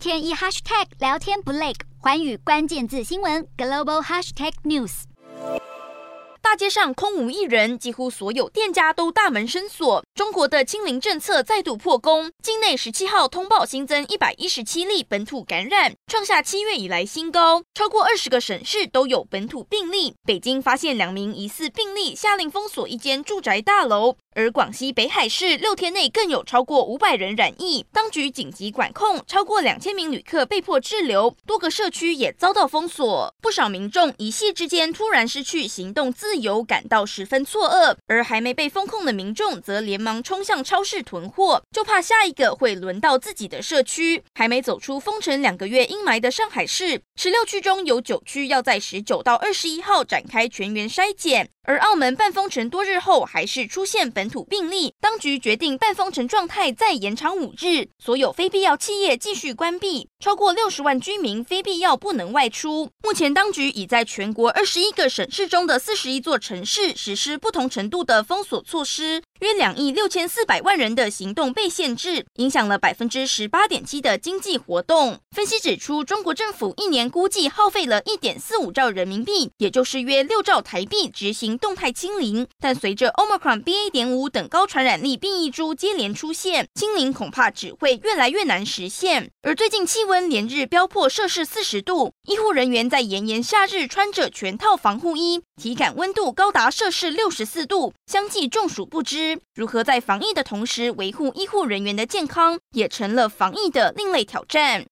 天一 hashtag 聊天不累，寰宇关键字新闻 global hashtag news。大街上空无一人，几乎所有店家都大门深锁。中国的清零政策再度破功，境内十七号通报新增一百一十七例本土感染，创下七月以来新高。超过二十个省市都有本土病例。北京发现两名疑似病例，下令封锁一间住宅大楼。而广西北海市六天内更有超过五百人染疫，当局紧急管控，超过两千名旅客被迫滞留，多个社区也遭到封锁。不少民众一夕之间突然失去行动自由，感到十分错愕。而还没被封控的民众则连忙冲向超市囤货，就怕下一个会轮到自己的社区。还没走出封城两个月阴霾的上海市，十六区中有九区要在十九到二十一号展开全员筛检。而澳门半封城多日后，还是出现本本土病例，当局决定半封城状态再延长五日，所有非必要企业继续关闭，超过六十万居民非必要不能外出。目前当局已在全国二十一个省市中的四十一座城市实施不同程度的封锁措施。约两亿六千四百万人的行动被限制，影响了百分之十八点七的经济活动。分析指出，中国政府一年估计耗费了一点四五兆人民币，也就是约六兆台币，执行动态清零。但随着 Omicron BA. 点五等高传染力变异株接连出现，清零恐怕只会越来越难实现。而最近气温连日飙破摄氏四十度，医护人员在炎炎夏日穿着全套防护衣，体感温度高达摄氏六十四度，相继中暑不如何在防疫的同时维护医护人员的健康，也成了防疫的另类挑战。